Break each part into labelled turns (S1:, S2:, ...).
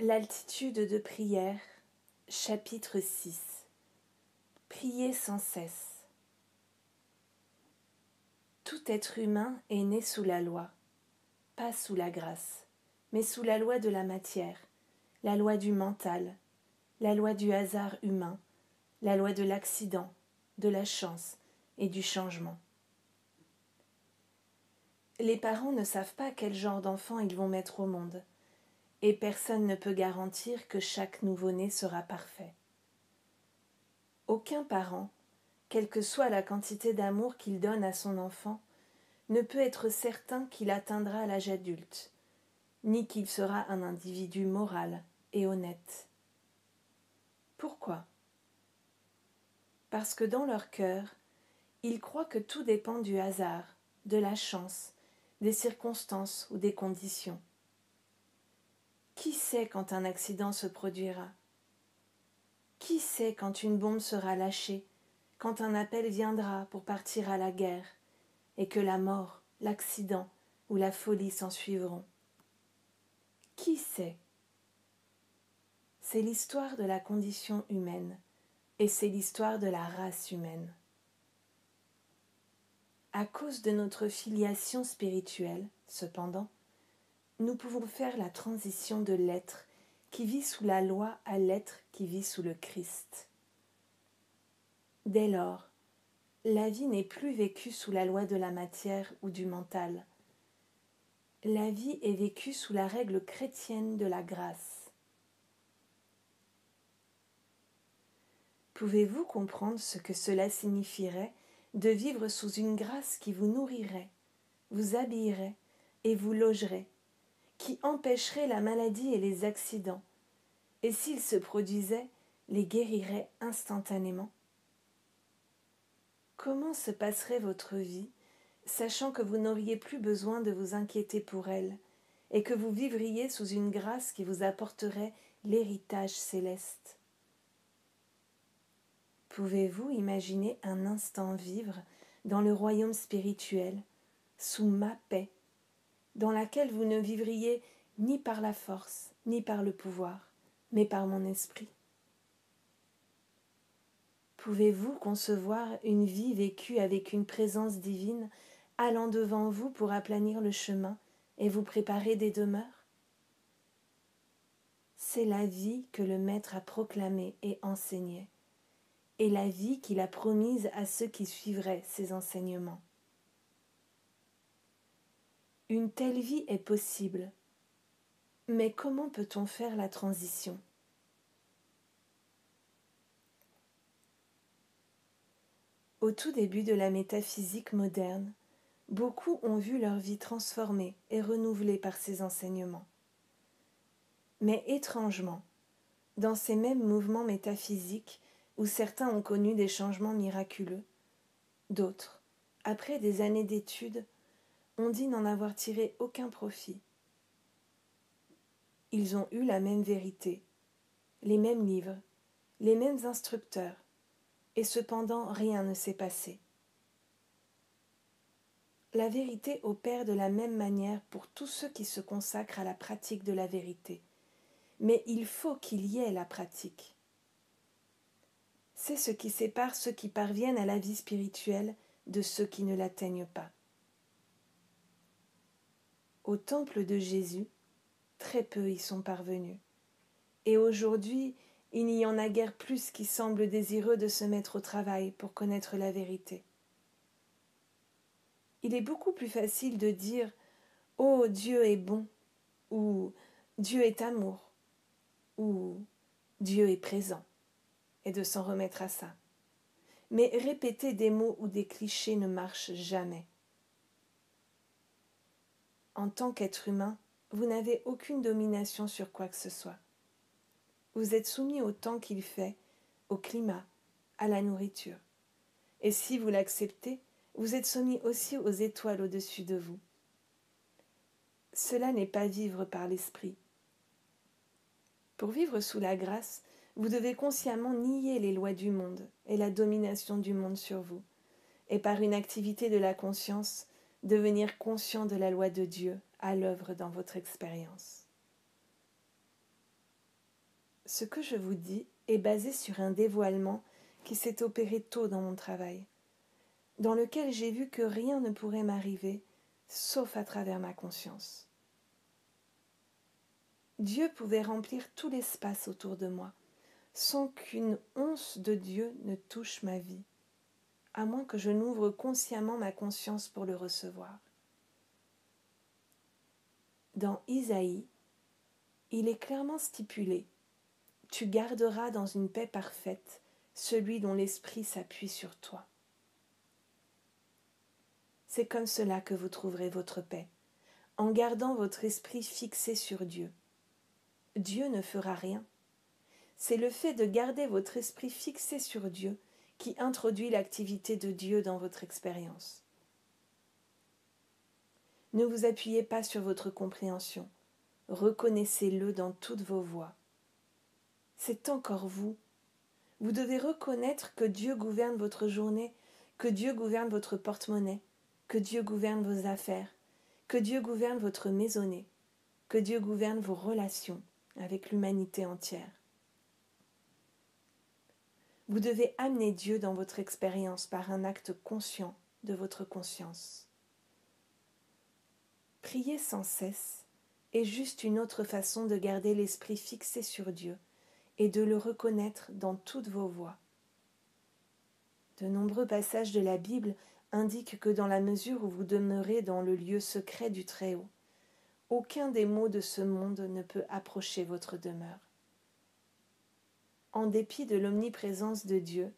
S1: L'altitude de prière, chapitre 6 Priez sans cesse. Tout être humain est né sous la loi, pas sous la grâce, mais sous la loi de la matière, la loi du mental, la loi du hasard humain, la loi de l'accident, de la chance et du changement. Les parents ne savent pas quel genre d'enfant ils vont mettre au monde et personne ne peut garantir que chaque nouveau-né sera parfait. Aucun parent, quelle que soit la quantité d'amour qu'il donne à son enfant, ne peut être certain qu'il atteindra l'âge adulte, ni qu'il sera un individu moral et honnête. Pourquoi? Parce que dans leur cœur, ils croient que tout dépend du hasard, de la chance, des circonstances ou des conditions. Qui sait quand un accident se produira? Qui sait quand une bombe sera lâchée, quand un appel viendra pour partir à la guerre, et que la mort, l'accident ou la folie s'en suivront? Qui sait? C'est l'histoire de la condition humaine, et c'est l'histoire de la race humaine. À cause de notre filiation spirituelle, cependant, nous pouvons faire la transition de l'être qui vit sous la loi à l'être qui vit sous le Christ. Dès lors, la vie n'est plus vécue sous la loi de la matière ou du mental. La vie est vécue sous la règle chrétienne de la grâce. Pouvez-vous comprendre ce que cela signifierait de vivre sous une grâce qui vous nourrirait, vous habillerait et vous logerait qui empêcherait la maladie et les accidents, et s'ils se produisaient, les guérirait instantanément. Comment se passerait votre vie, sachant que vous n'auriez plus besoin de vous inquiéter pour elle, et que vous vivriez sous une grâce qui vous apporterait l'héritage céleste? Pouvez-vous imaginer un instant vivre dans le royaume spirituel, sous ma paix, dans laquelle vous ne vivriez ni par la force, ni par le pouvoir, mais par mon esprit. Pouvez-vous concevoir une vie vécue avec une présence divine allant devant vous pour aplanir le chemin et vous préparer des demeures? C'est la vie que le Maître a proclamée et enseignée, et la vie qu'il a promise à ceux qui suivraient ses enseignements. Une telle vie est possible. Mais comment peut-on faire la transition? Au tout début de la métaphysique moderne, beaucoup ont vu leur vie transformée et renouvelée par ces enseignements. Mais étrangement, dans ces mêmes mouvements métaphysiques où certains ont connu des changements miraculeux, d'autres, après des années d'études, on dit n'en avoir tiré aucun profit. Ils ont eu la même vérité, les mêmes livres, les mêmes instructeurs, et cependant rien ne s'est passé. La vérité opère de la même manière pour tous ceux qui se consacrent à la pratique de la vérité, mais il faut qu'il y ait la pratique. C'est ce qui sépare ceux qui parviennent à la vie spirituelle de ceux qui ne l'atteignent pas. Au temple de Jésus, très peu y sont parvenus. Et aujourd'hui, il n'y en a guère plus qui semblent désireux de se mettre au travail pour connaître la vérité. Il est beaucoup plus facile de dire Oh Dieu est bon ou Dieu est amour ou Dieu est présent et de s'en remettre à ça. Mais répéter des mots ou des clichés ne marche jamais. En tant qu'être humain, vous n'avez aucune domination sur quoi que ce soit. Vous êtes soumis au temps qu'il fait, au climat, à la nourriture. Et si vous l'acceptez, vous êtes soumis aussi aux étoiles au-dessus de vous. Cela n'est pas vivre par l'esprit. Pour vivre sous la grâce, vous devez consciemment nier les lois du monde et la domination du monde sur vous, et par une activité de la conscience, devenir conscient de la loi de Dieu à l'œuvre dans votre expérience. Ce que je vous dis est basé sur un dévoilement qui s'est opéré tôt dans mon travail, dans lequel j'ai vu que rien ne pourrait m'arriver sauf à travers ma conscience. Dieu pouvait remplir tout l'espace autour de moi, sans qu'une once de Dieu ne touche ma vie, à moins que je n'ouvre consciemment ma conscience pour le recevoir. Dans Isaïe, il est clairement stipulé Tu garderas dans une paix parfaite celui dont l'esprit s'appuie sur toi. C'est comme cela que vous trouverez votre paix, en gardant votre esprit fixé sur Dieu. Dieu ne fera rien. C'est le fait de garder votre esprit fixé sur Dieu qui introduit l'activité de Dieu dans votre expérience. Ne vous appuyez pas sur votre compréhension, reconnaissez-le dans toutes vos voies. C'est encore vous. Vous devez reconnaître que Dieu gouverne votre journée, que Dieu gouverne votre porte-monnaie, que Dieu gouverne vos affaires, que Dieu gouverne votre maisonnée, que Dieu gouverne vos relations, avec l'humanité entière. Vous devez amener Dieu dans votre expérience par un acte conscient de votre conscience. Prier sans cesse est juste une autre façon de garder l'esprit fixé sur Dieu et de le reconnaître dans toutes vos voies. De nombreux passages de la Bible indiquent que dans la mesure où vous demeurez dans le lieu secret du Très-Haut, aucun des maux de ce monde ne peut approcher votre demeure. En dépit de l'omniprésence de Dieu,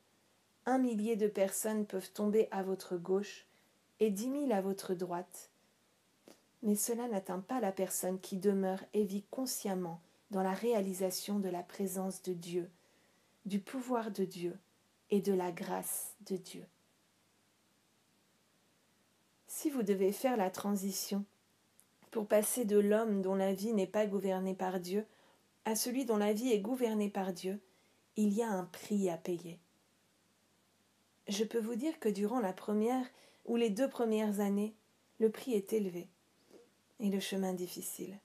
S1: un millier de personnes peuvent tomber à votre gauche et dix mille à votre droite, mais cela n'atteint pas la personne qui demeure et vit consciemment dans la réalisation de la présence de Dieu, du pouvoir de Dieu et de la grâce de Dieu. Si vous devez faire la transition pour passer de l'homme dont la vie n'est pas gouvernée par Dieu à celui dont la vie est gouvernée par Dieu, il y a un prix à payer. Je peux vous dire que durant la première ou les deux premières années, le prix est élevé et le chemin difficile.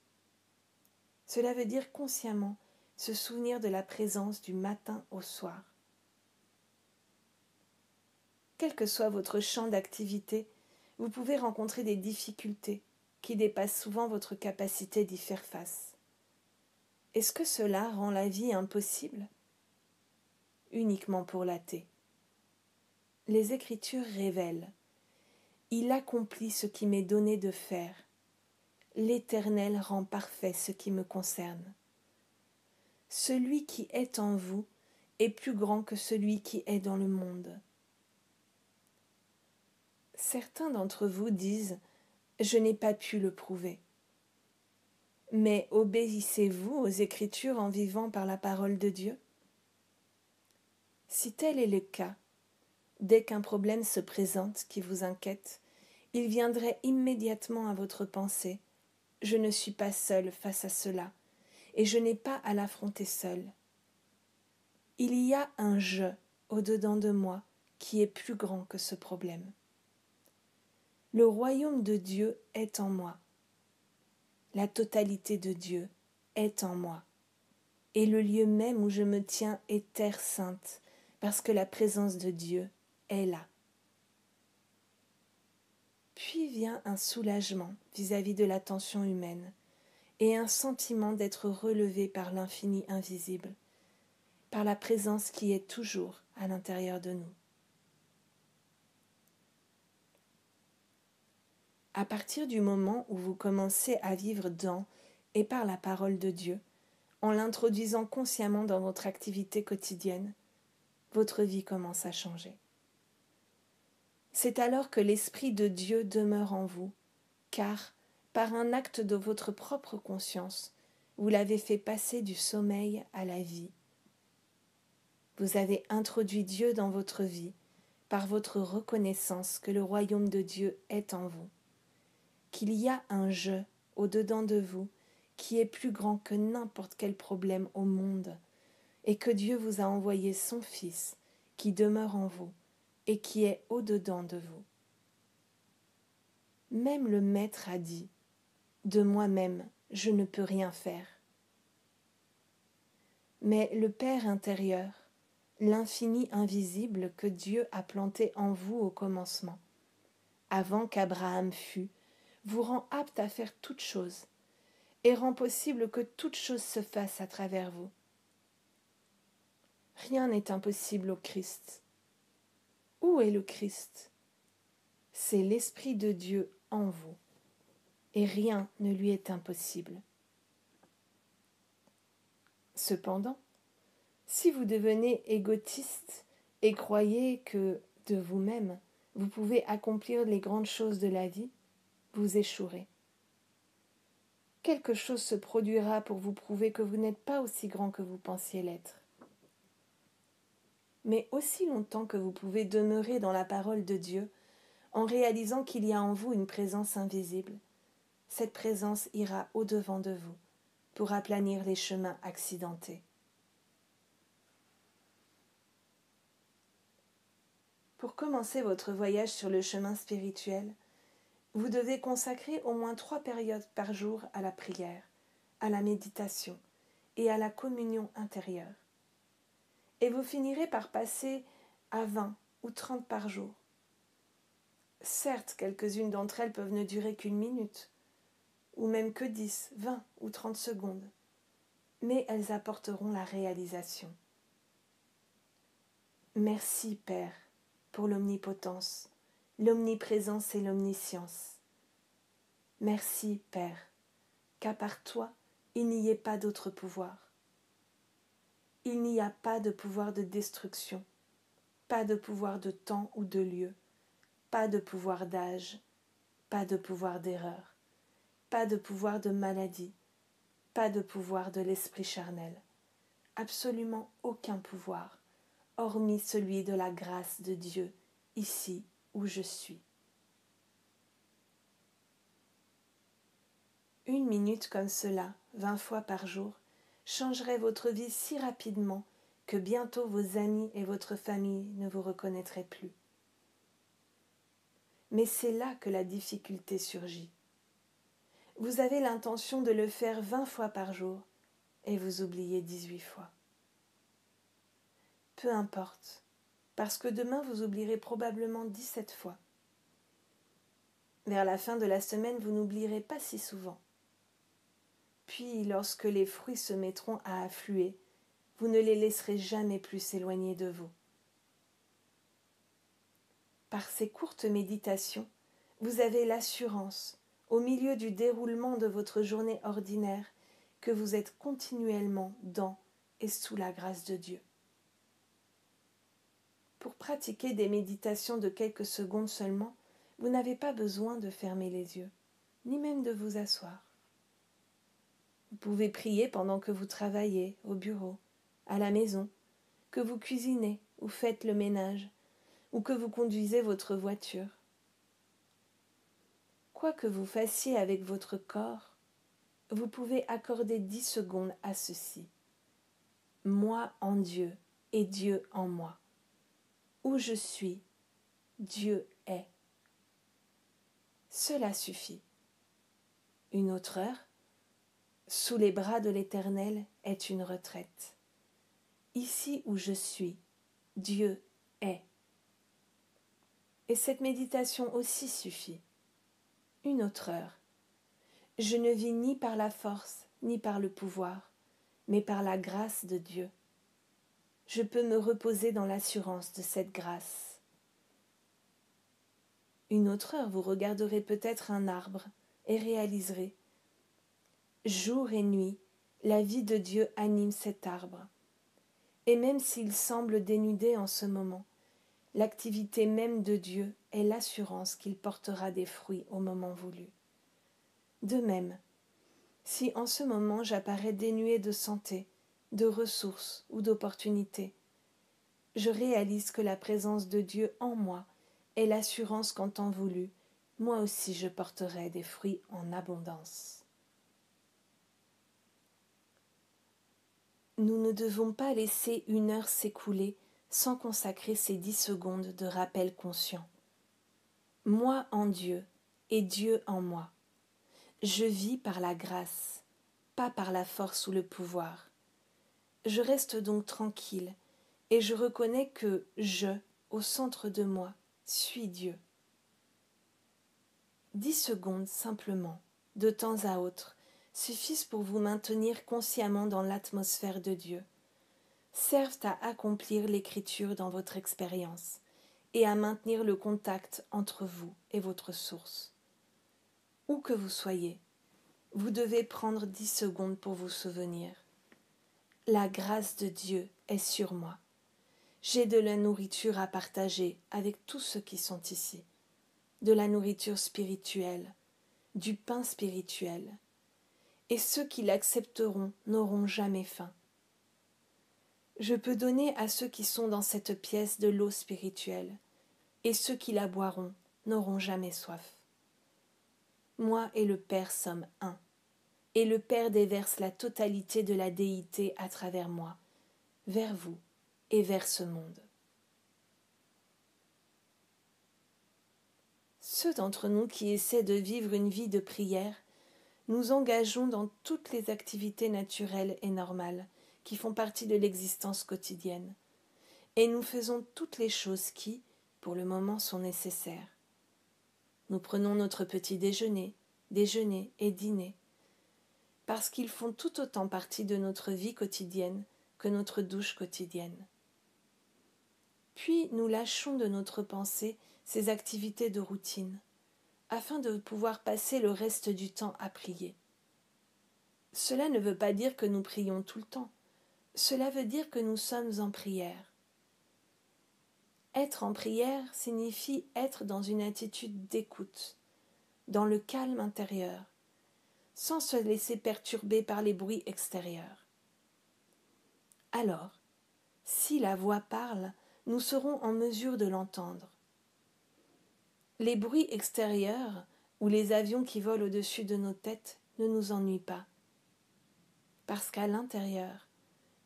S1: Cela veut dire consciemment se souvenir de la présence du matin au soir. Quel que soit votre champ d'activité, vous pouvez rencontrer des difficultés, qui dépasse souvent votre capacité d'y faire face. Est-ce que cela rend la vie impossible? Uniquement pour l'athée. Les Écritures révèlent Il accomplit ce qui m'est donné de faire. L'Éternel rend parfait ce qui me concerne. Celui qui est en vous est plus grand que celui qui est dans le monde. Certains d'entre vous disent je n'ai pas pu le prouver. Mais obéissez-vous aux Écritures en vivant par la parole de Dieu? Si tel est le cas, dès qu'un problème se présente qui vous inquiète, il viendrait immédiatement à votre pensée Je ne suis pas seul face à cela, et je n'ai pas à l'affronter seul. Il y a un je au-dedans de moi qui est plus grand que ce problème. Le royaume de Dieu est en moi. La totalité de Dieu est en moi. Et le lieu même où je me tiens est terre sainte, parce que la présence de Dieu est là. Puis vient un soulagement vis-à-vis de l'attention humaine et un sentiment d'être relevé par l'infini invisible, par la présence qui est toujours à l'intérieur de nous. à partir du moment où vous commencez à vivre dans et par la parole de Dieu, en l'introduisant consciemment dans votre activité quotidienne, votre vie commence à changer. C'est alors que l'Esprit de Dieu demeure en vous, car, par un acte de votre propre conscience, vous l'avez fait passer du sommeil à la vie. Vous avez introduit Dieu dans votre vie par votre reconnaissance que le royaume de Dieu est en vous qu'il y a un je au-dedans de vous qui est plus grand que n'importe quel problème au monde, et que Dieu vous a envoyé son Fils qui demeure en vous et qui est au-dedans de vous. Même le Maître a dit De moi-même, je ne peux rien faire. mais le Père intérieur, l'infini invisible que Dieu a planté en vous au commencement, avant qu'Abraham fût, vous rend apte à faire toutes choses, et rend possible que toute chose se fasse à travers vous. Rien n'est impossible au Christ. Où est le Christ? C'est l'Esprit de Dieu en vous, et rien ne lui est impossible. Cependant, si vous devenez égotiste et croyez que, de vous-même, vous pouvez accomplir les grandes choses de la vie, vous échouerez. Quelque chose se produira pour vous prouver que vous n'êtes pas aussi grand que vous pensiez l'être. Mais aussi longtemps que vous pouvez demeurer dans la parole de Dieu, en réalisant qu'il y a en vous une présence invisible, cette présence ira au-devant de vous pour aplanir les chemins accidentés. Pour commencer votre voyage sur le chemin spirituel, vous devez consacrer au moins trois périodes par jour à la prière, à la méditation et à la communion intérieure. Et vous finirez par passer à vingt ou trente par jour. Certes, quelques-unes d'entre elles peuvent ne durer qu'une minute, ou même que dix, vingt ou trente secondes, mais elles apporteront la réalisation. Merci, Père, pour l'omnipotence, l'omniprésence et l'omniscience. Merci, Père, qu'à part toi, il n'y ait pas d'autre pouvoir. Il n'y a pas de pouvoir de destruction, pas de pouvoir de temps ou de lieu, pas de pouvoir d'âge, pas de pouvoir d'erreur, pas de pouvoir de maladie, pas de pouvoir de l'esprit charnel, absolument aucun pouvoir, hormis celui de la grâce de Dieu, ici où je suis. Une minute comme cela, vingt fois par jour, changerait votre vie si rapidement que bientôt vos amis et votre famille ne vous reconnaîtraient plus. Mais c'est là que la difficulté surgit. Vous avez l'intention de le faire vingt fois par jour et vous oubliez dix-huit fois. Peu importe, parce que demain vous oublierez probablement dix-sept fois. Vers la fin de la semaine, vous n'oublierez pas si souvent. Puis, lorsque les fruits se mettront à affluer, vous ne les laisserez jamais plus s'éloigner de vous. Par ces courtes méditations, vous avez l'assurance, au milieu du déroulement de votre journée ordinaire, que vous êtes continuellement dans et sous la grâce de Dieu. Pour pratiquer des méditations de quelques secondes seulement, vous n'avez pas besoin de fermer les yeux, ni même de vous asseoir. Vous pouvez prier pendant que vous travaillez au bureau, à la maison, que vous cuisinez ou faites le ménage, ou que vous conduisez votre voiture. Quoi que vous fassiez avec votre corps, vous pouvez accorder dix secondes à ceci. Moi en Dieu et Dieu en moi. Où je suis, Dieu est. Cela suffit. Une autre heure, sous les bras de l'Éternel est une retraite. Ici où je suis, Dieu est. Et cette méditation aussi suffit. Une autre heure. Je ne vis ni par la force, ni par le pouvoir, mais par la grâce de Dieu. Je peux me reposer dans l'assurance de cette grâce. Une autre heure, vous regarderez peut-être un arbre et réaliserez Jour et nuit, la vie de Dieu anime cet arbre. Et même s'il semble dénudé en ce moment, l'activité même de Dieu est l'assurance qu'il portera des fruits au moment voulu. De même, si en ce moment j'apparais dénué de santé, de ressources ou d'opportunités, je réalise que la présence de Dieu en moi est l'assurance qu'en temps voulu, moi aussi je porterai des fruits en abondance. Nous ne devons pas laisser une heure s'écouler sans consacrer ces dix secondes de rappel conscient. Moi en Dieu et Dieu en moi. Je vis par la grâce, pas par la force ou le pouvoir. Je reste donc tranquille et je reconnais que je, au centre de moi, suis Dieu. Dix secondes simplement, de temps à autre, suffisent pour vous maintenir consciemment dans l'atmosphère de Dieu, servent à accomplir l'écriture dans votre expérience et à maintenir le contact entre vous et votre source. Où que vous soyez, vous devez prendre dix secondes pour vous souvenir. La grâce de Dieu est sur moi. J'ai de la nourriture à partager avec tous ceux qui sont ici, de la nourriture spirituelle, du pain spirituel, et ceux qui l'accepteront n'auront jamais faim. Je peux donner à ceux qui sont dans cette pièce de l'eau spirituelle, et ceux qui la boiront n'auront jamais soif. Moi et le Père sommes un et le Père déverse la totalité de la déité à travers moi, vers vous et vers ce monde. Ceux d'entre nous qui essaient de vivre une vie de prière, nous engageons dans toutes les activités naturelles et normales qui font partie de l'existence quotidienne, et nous faisons toutes les choses qui, pour le moment, sont nécessaires. Nous prenons notre petit déjeuner, déjeuner et dîner, parce qu'ils font tout autant partie de notre vie quotidienne que notre douche quotidienne. Puis nous lâchons de notre pensée ces activités de routine, afin de pouvoir passer le reste du temps à prier. Cela ne veut pas dire que nous prions tout le temps, cela veut dire que nous sommes en prière. Être en prière signifie être dans une attitude d'écoute, dans le calme intérieur, sans se laisser perturber par les bruits extérieurs. Alors, si la voix parle, nous serons en mesure de l'entendre. Les bruits extérieurs ou les avions qui volent au-dessus de nos têtes ne nous ennuient pas, parce qu'à l'intérieur,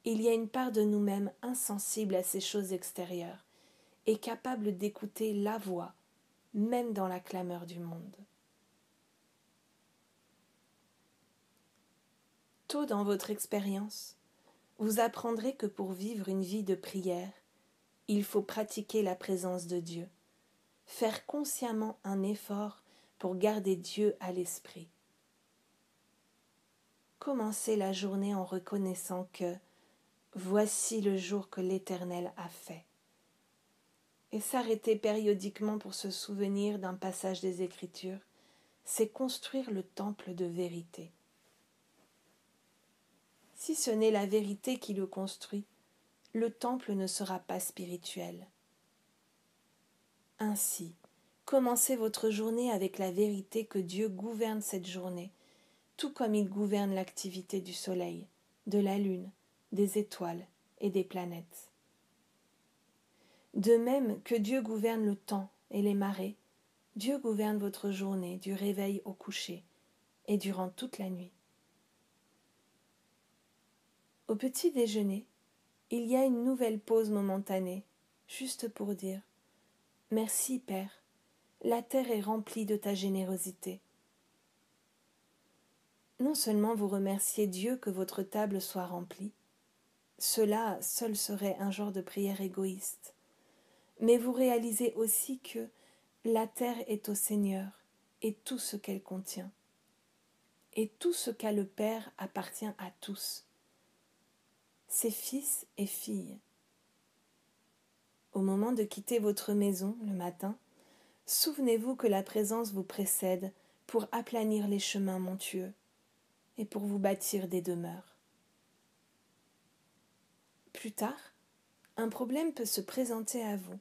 S1: il y a une part de nous-mêmes insensible à ces choses extérieures et capable d'écouter la voix, même dans la clameur du monde. Tôt dans votre expérience, vous apprendrez que pour vivre une vie de prière, il faut pratiquer la présence de Dieu, faire consciemment un effort pour garder Dieu à l'esprit. Commencez la journée en reconnaissant que voici le jour que l'Éternel a fait. Et s'arrêter périodiquement pour se souvenir d'un passage des Écritures, c'est construire le temple de vérité si ce n'est la vérité qui le construit, le temple ne sera pas spirituel. Ainsi, commencez votre journée avec la vérité que Dieu gouverne cette journée, tout comme il gouverne l'activité du soleil, de la lune, des étoiles et des planètes. De même que Dieu gouverne le temps et les marées, Dieu gouverne votre journée du réveil au coucher et durant toute la nuit. Au petit déjeuner, il y a une nouvelle pause momentanée, juste pour dire Merci, Père, la terre est remplie de ta générosité. Non seulement vous remerciez Dieu que votre table soit remplie, cela seul serait un genre de prière égoïste, mais vous réalisez aussi que la terre est au Seigneur et tout ce qu'elle contient, et tout ce qu'a le Père appartient à tous ses fils et filles. Au moment de quitter votre maison le matin, souvenez-vous que la présence vous précède pour aplanir les chemins montueux et pour vous bâtir des demeures. Plus tard, un problème peut se présenter à vous,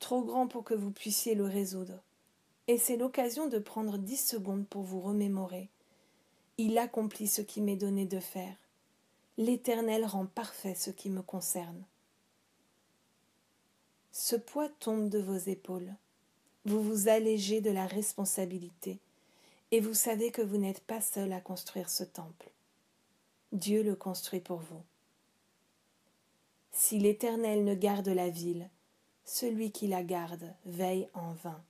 S1: trop grand pour que vous puissiez le résoudre, et c'est l'occasion de prendre dix secondes pour vous remémorer. Il accomplit ce qui m'est donné de faire. L'Éternel rend parfait ce qui me concerne. Ce poids tombe de vos épaules. Vous vous allégez de la responsabilité et vous savez que vous n'êtes pas seul à construire ce temple. Dieu le construit pour vous. Si l'Éternel ne garde la ville, celui qui la garde veille en vain.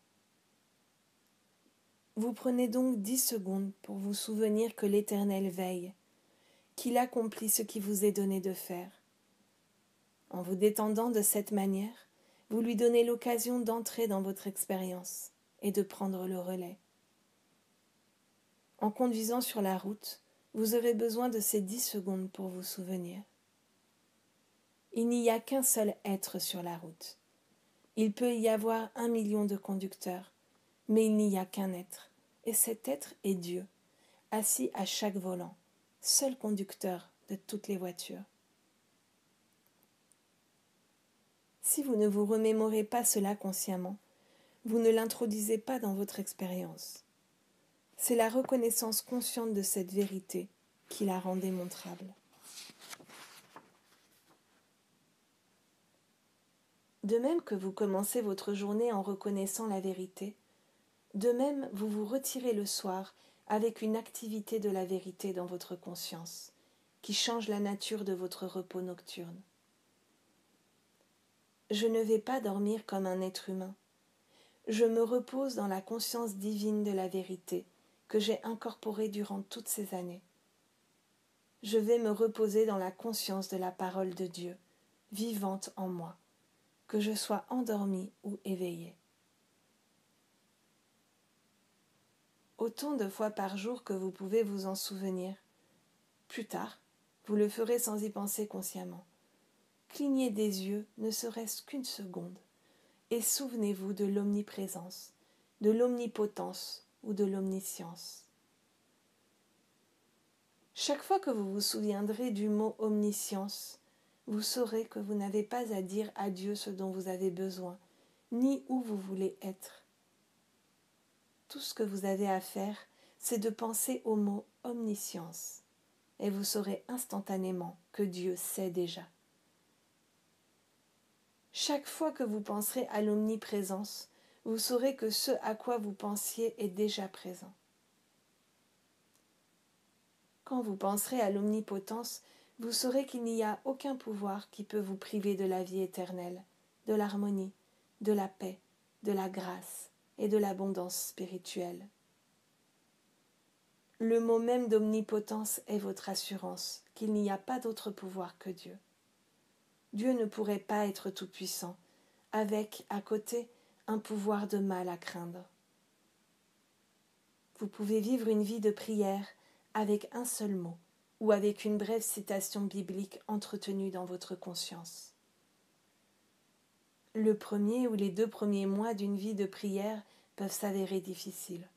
S1: Vous prenez donc dix secondes pour vous souvenir que l'Éternel veille qu'il accomplit ce qui vous est donné de faire. En vous détendant de cette manière, vous lui donnez l'occasion d'entrer dans votre expérience et de prendre le relais. En conduisant sur la route, vous aurez besoin de ces dix secondes pour vous souvenir. Il n'y a qu'un seul être sur la route. Il peut y avoir un million de conducteurs, mais il n'y a qu'un être, et cet être est Dieu, assis à chaque volant, seul conducteur de toutes les voitures. Si vous ne vous remémorez pas cela consciemment, vous ne l'introduisez pas dans votre expérience. C'est la reconnaissance consciente de cette vérité qui la rend démontrable. De même que vous commencez votre journée en reconnaissant la vérité, de même vous vous retirez le soir avec une activité de la vérité dans votre conscience, qui change la nature de votre repos nocturne. Je ne vais pas dormir comme un être humain. Je me repose dans la conscience divine de la vérité que j'ai incorporée durant toutes ces années. Je vais me reposer dans la conscience de la parole de Dieu, vivante en moi, que je sois endormi ou éveillé. Autant de fois par jour que vous pouvez vous en souvenir. Plus tard, vous le ferez sans y penser consciemment clignez des yeux ne serait-ce qu'une seconde, et souvenez-vous de l'omniprésence, de l'omnipotence ou de l'omniscience. Chaque fois que vous vous souviendrez du mot omniscience, vous saurez que vous n'avez pas à dire à Dieu ce dont vous avez besoin, ni où vous voulez être. Tout ce que vous avez à faire, c'est de penser au mot omniscience, et vous saurez instantanément que Dieu sait déjà. Chaque fois que vous penserez à l'omniprésence, vous saurez que ce à quoi vous pensiez est déjà présent. Quand vous penserez à l'omnipotence, vous saurez qu'il n'y a aucun pouvoir qui peut vous priver de la vie éternelle, de l'harmonie, de la paix, de la grâce et de l'abondance spirituelle. Le mot même d'omnipotence est votre assurance qu'il n'y a pas d'autre pouvoir que Dieu. Dieu ne pourrait pas être tout-puissant, avec, à côté, un pouvoir de mal à craindre. Vous pouvez vivre une vie de prière avec un seul mot ou avec une brève citation biblique entretenue dans votre conscience. Le premier ou les deux premiers mois d'une vie de prière peuvent s'avérer difficiles.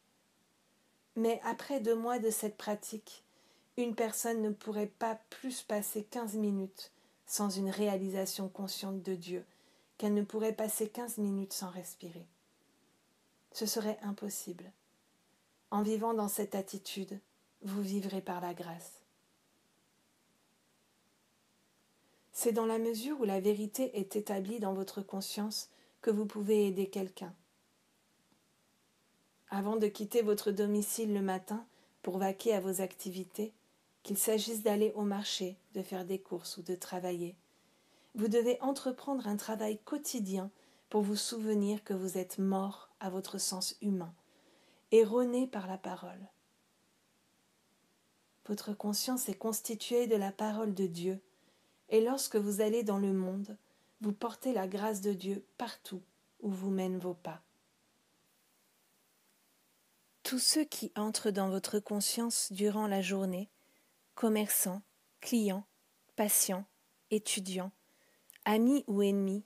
S1: Mais après deux mois de cette pratique, une personne ne pourrait pas plus passer quinze minutes sans une réalisation consciente de Dieu, qu'elle ne pourrait passer quinze minutes sans respirer. Ce serait impossible. En vivant dans cette attitude, vous vivrez par la grâce. C'est dans la mesure où la vérité est établie dans votre conscience que vous pouvez aider quelqu'un. Avant de quitter votre domicile le matin pour vaquer à vos activités, qu'il s'agisse d'aller au marché, de faire des courses ou de travailler. Vous devez entreprendre un travail quotidien pour vous souvenir que vous êtes mort à votre sens humain, erroné par la parole. Votre conscience est constituée de la parole de Dieu, et lorsque vous allez dans le monde, vous portez la grâce de Dieu partout où vous mènent vos pas. Tous ceux qui entrent dans votre conscience durant la journée commerçants, clients, patients, étudiants, amis ou ennemis,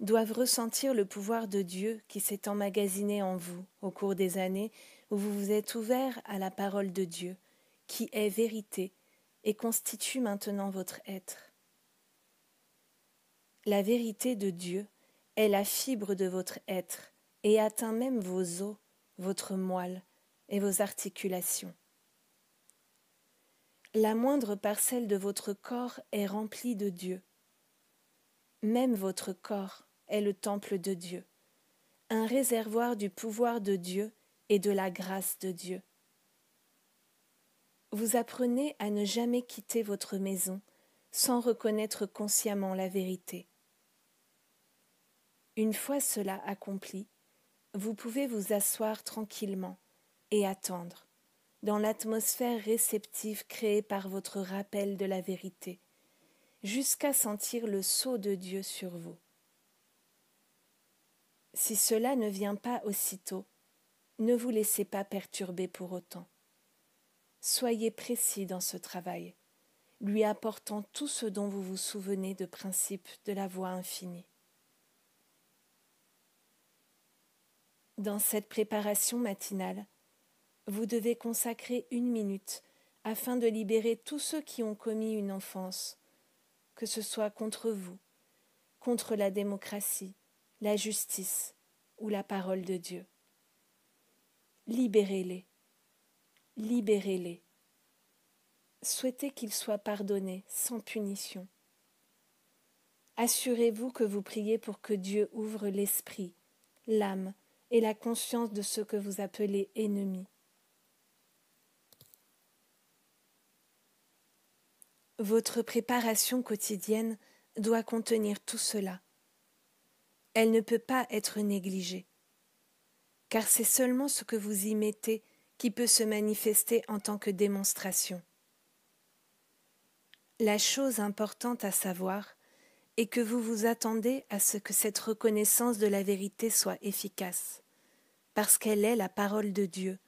S1: doivent ressentir le pouvoir de Dieu qui s'est emmagasiné en vous au cours des années où vous vous êtes ouvert à la parole de Dieu, qui est vérité et constitue maintenant votre être. La vérité de Dieu est la fibre de votre être et atteint même vos os, votre moelle et vos articulations la moindre parcelle de votre corps est remplie de Dieu. Même votre corps est le temple de Dieu, un réservoir du pouvoir de Dieu et de la grâce de Dieu. Vous apprenez à ne jamais quitter votre maison sans reconnaître consciemment la vérité. Une fois cela accompli, vous pouvez vous asseoir tranquillement et attendre dans l'atmosphère réceptive créée par votre rappel de la vérité, jusqu'à sentir le sceau de Dieu sur vous. Si cela ne vient pas aussitôt, ne vous laissez pas perturber pour autant. Soyez précis dans ce travail, lui apportant tout ce dont vous vous souvenez de principe de la voie infinie. Dans cette préparation matinale, vous devez consacrer une minute afin de libérer tous ceux qui ont commis une offense, que ce soit contre vous, contre la démocratie, la justice ou la parole de Dieu. Libérez-les, libérez-les. Souhaitez qu'ils soient pardonnés sans punition. Assurez-vous que vous priez pour que Dieu ouvre l'esprit, l'âme et la conscience de ceux que vous appelez ennemis. Votre préparation quotidienne doit contenir tout cela. Elle ne peut pas être négligée, car c'est seulement ce que vous y mettez qui peut se manifester en tant que démonstration. La chose importante à savoir est que vous vous attendez à ce que cette reconnaissance de la vérité soit efficace, parce qu'elle est la parole de Dieu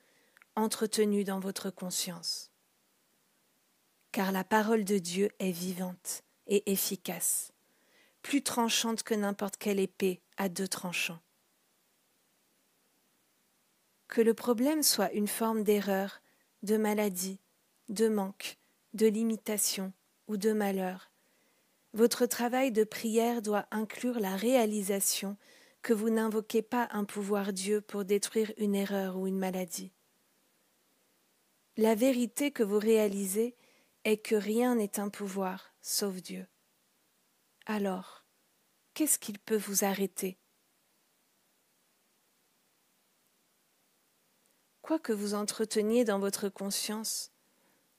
S1: entretenue dans votre conscience car la parole de Dieu est vivante et efficace, plus tranchante que n'importe quelle épée à deux tranchants. Que le problème soit une forme d'erreur, de maladie, de manque, de limitation ou de malheur, votre travail de prière doit inclure la réalisation que vous n'invoquez pas un pouvoir Dieu pour détruire une erreur ou une maladie. La vérité que vous réalisez est que rien n'est un pouvoir sauf Dieu. Alors, qu'est-ce qu'il peut vous arrêter? Quoi que vous entreteniez dans votre conscience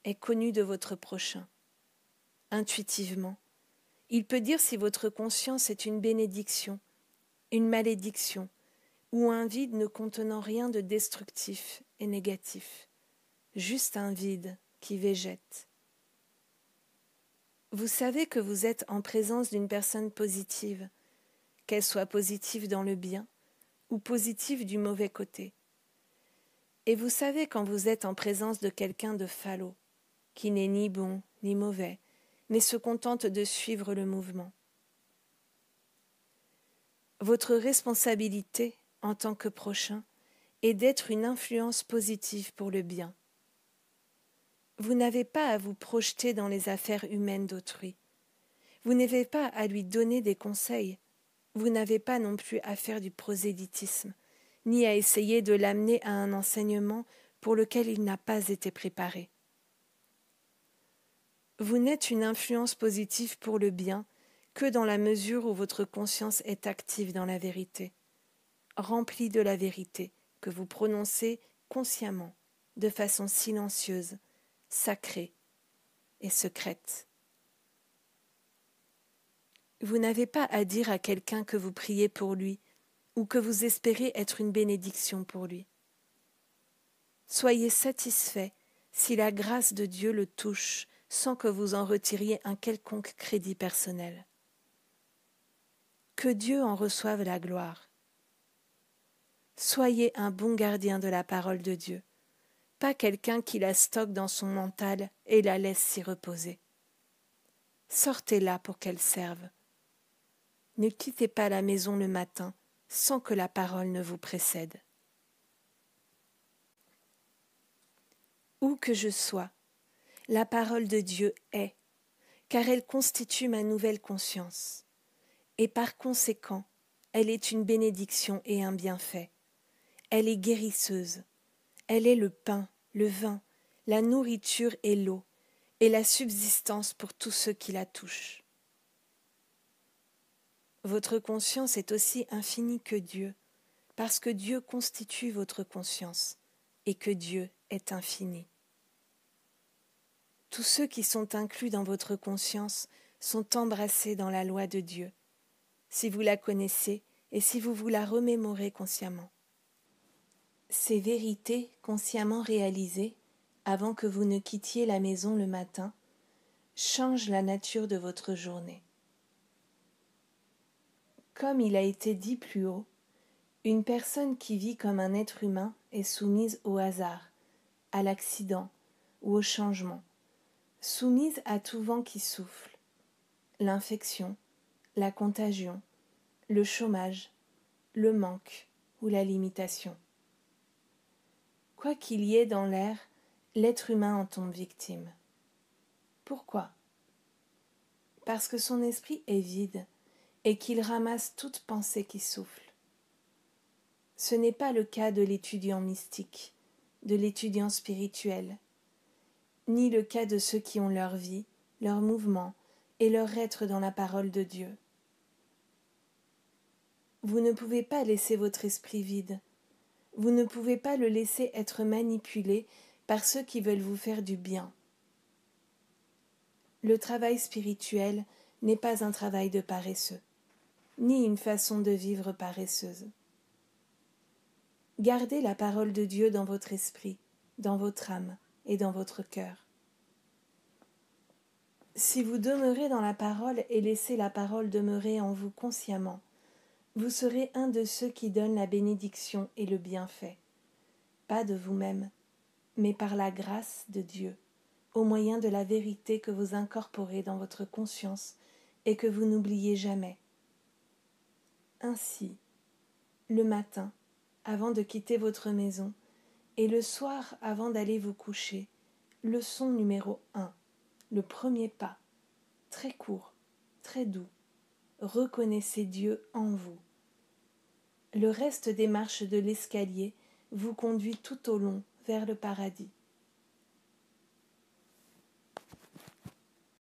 S1: est connu de votre prochain. Intuitivement, il peut dire si votre conscience est une bénédiction, une malédiction, ou un vide ne contenant rien de destructif et négatif, juste un vide qui végète. Vous savez que vous êtes en présence d'une personne positive, qu'elle soit positive dans le bien ou positive du mauvais côté. Et vous savez quand vous êtes en présence de quelqu'un de falot, qui n'est ni bon ni mauvais, mais se contente de suivre le mouvement. Votre responsabilité en tant que prochain est d'être une influence positive pour le bien vous n'avez pas à vous projeter dans les affaires humaines d'autrui. Vous n'avez pas à lui donner des conseils. Vous n'avez pas non plus à faire du prosélytisme, ni à essayer de l'amener à un enseignement pour lequel il n'a pas été préparé. Vous n'êtes une influence positive pour le bien que dans la mesure où votre conscience est active dans la vérité, remplie de la vérité que vous prononcez consciemment, de façon silencieuse, sacrée et secrète. Vous n'avez pas à dire à quelqu'un que vous priez pour lui ou que vous espérez être une bénédiction pour lui. Soyez satisfait si la grâce de Dieu le touche sans que vous en retiriez un quelconque crédit personnel. Que Dieu en reçoive la gloire. Soyez un bon gardien de la parole de Dieu quelqu'un qui la stocke dans son mental et la laisse s'y reposer. Sortez-la pour qu'elle serve. Ne quittez pas la maison le matin sans que la parole ne vous précède. Où que je sois, la parole de Dieu est, car elle constitue ma nouvelle conscience, et par conséquent, elle est une bénédiction et un bienfait. Elle est guérisseuse, elle est le pain, le vin, la nourriture et l'eau, et la subsistance pour tous ceux qui la touchent. Votre conscience est aussi infinie que Dieu, parce que Dieu constitue votre conscience, et que Dieu est infini. Tous ceux qui sont inclus dans votre conscience sont embrassés dans la loi de Dieu, si vous la connaissez et si vous vous la remémorez consciemment. Ces vérités consciemment réalisées avant que vous ne quittiez la maison le matin, change la nature de votre journée. Comme il a été dit plus haut, une personne qui vit comme un être humain est soumise au hasard, à l'accident ou au changement, soumise à tout vent qui souffle, l'infection, la contagion, le chômage, le manque ou la limitation. Quoi qu'il y ait dans l'air, l'être humain en tombe victime. Pourquoi? Parce que son esprit est vide et qu'il ramasse toute pensée qui souffle. Ce n'est pas le cas de l'étudiant mystique, de l'étudiant spirituel, ni le cas de ceux qui ont leur vie, leur mouvement et leur être dans la parole de Dieu. Vous ne pouvez pas laisser votre esprit vide. Vous ne pouvez pas le laisser être manipulé par ceux qui veulent vous faire du bien. Le travail spirituel n'est pas un travail de paresseux, ni une façon de vivre paresseuse. Gardez la parole de Dieu dans votre esprit, dans votre âme et dans votre cœur. Si vous demeurez dans la parole et laissez la parole demeurer en vous consciemment, vous serez un de ceux qui donnent la bénédiction et le bienfait, pas de vous-même, mais par la grâce de Dieu, au moyen de la vérité que vous incorporez dans votre conscience et que vous n'oubliez jamais. Ainsi, le matin, avant de quitter votre maison, et le soir avant d'aller vous coucher, leçon numéro un, le premier pas, très court, très doux. Reconnaissez Dieu en vous. Le reste des marches de l'escalier vous conduit tout au long vers le paradis.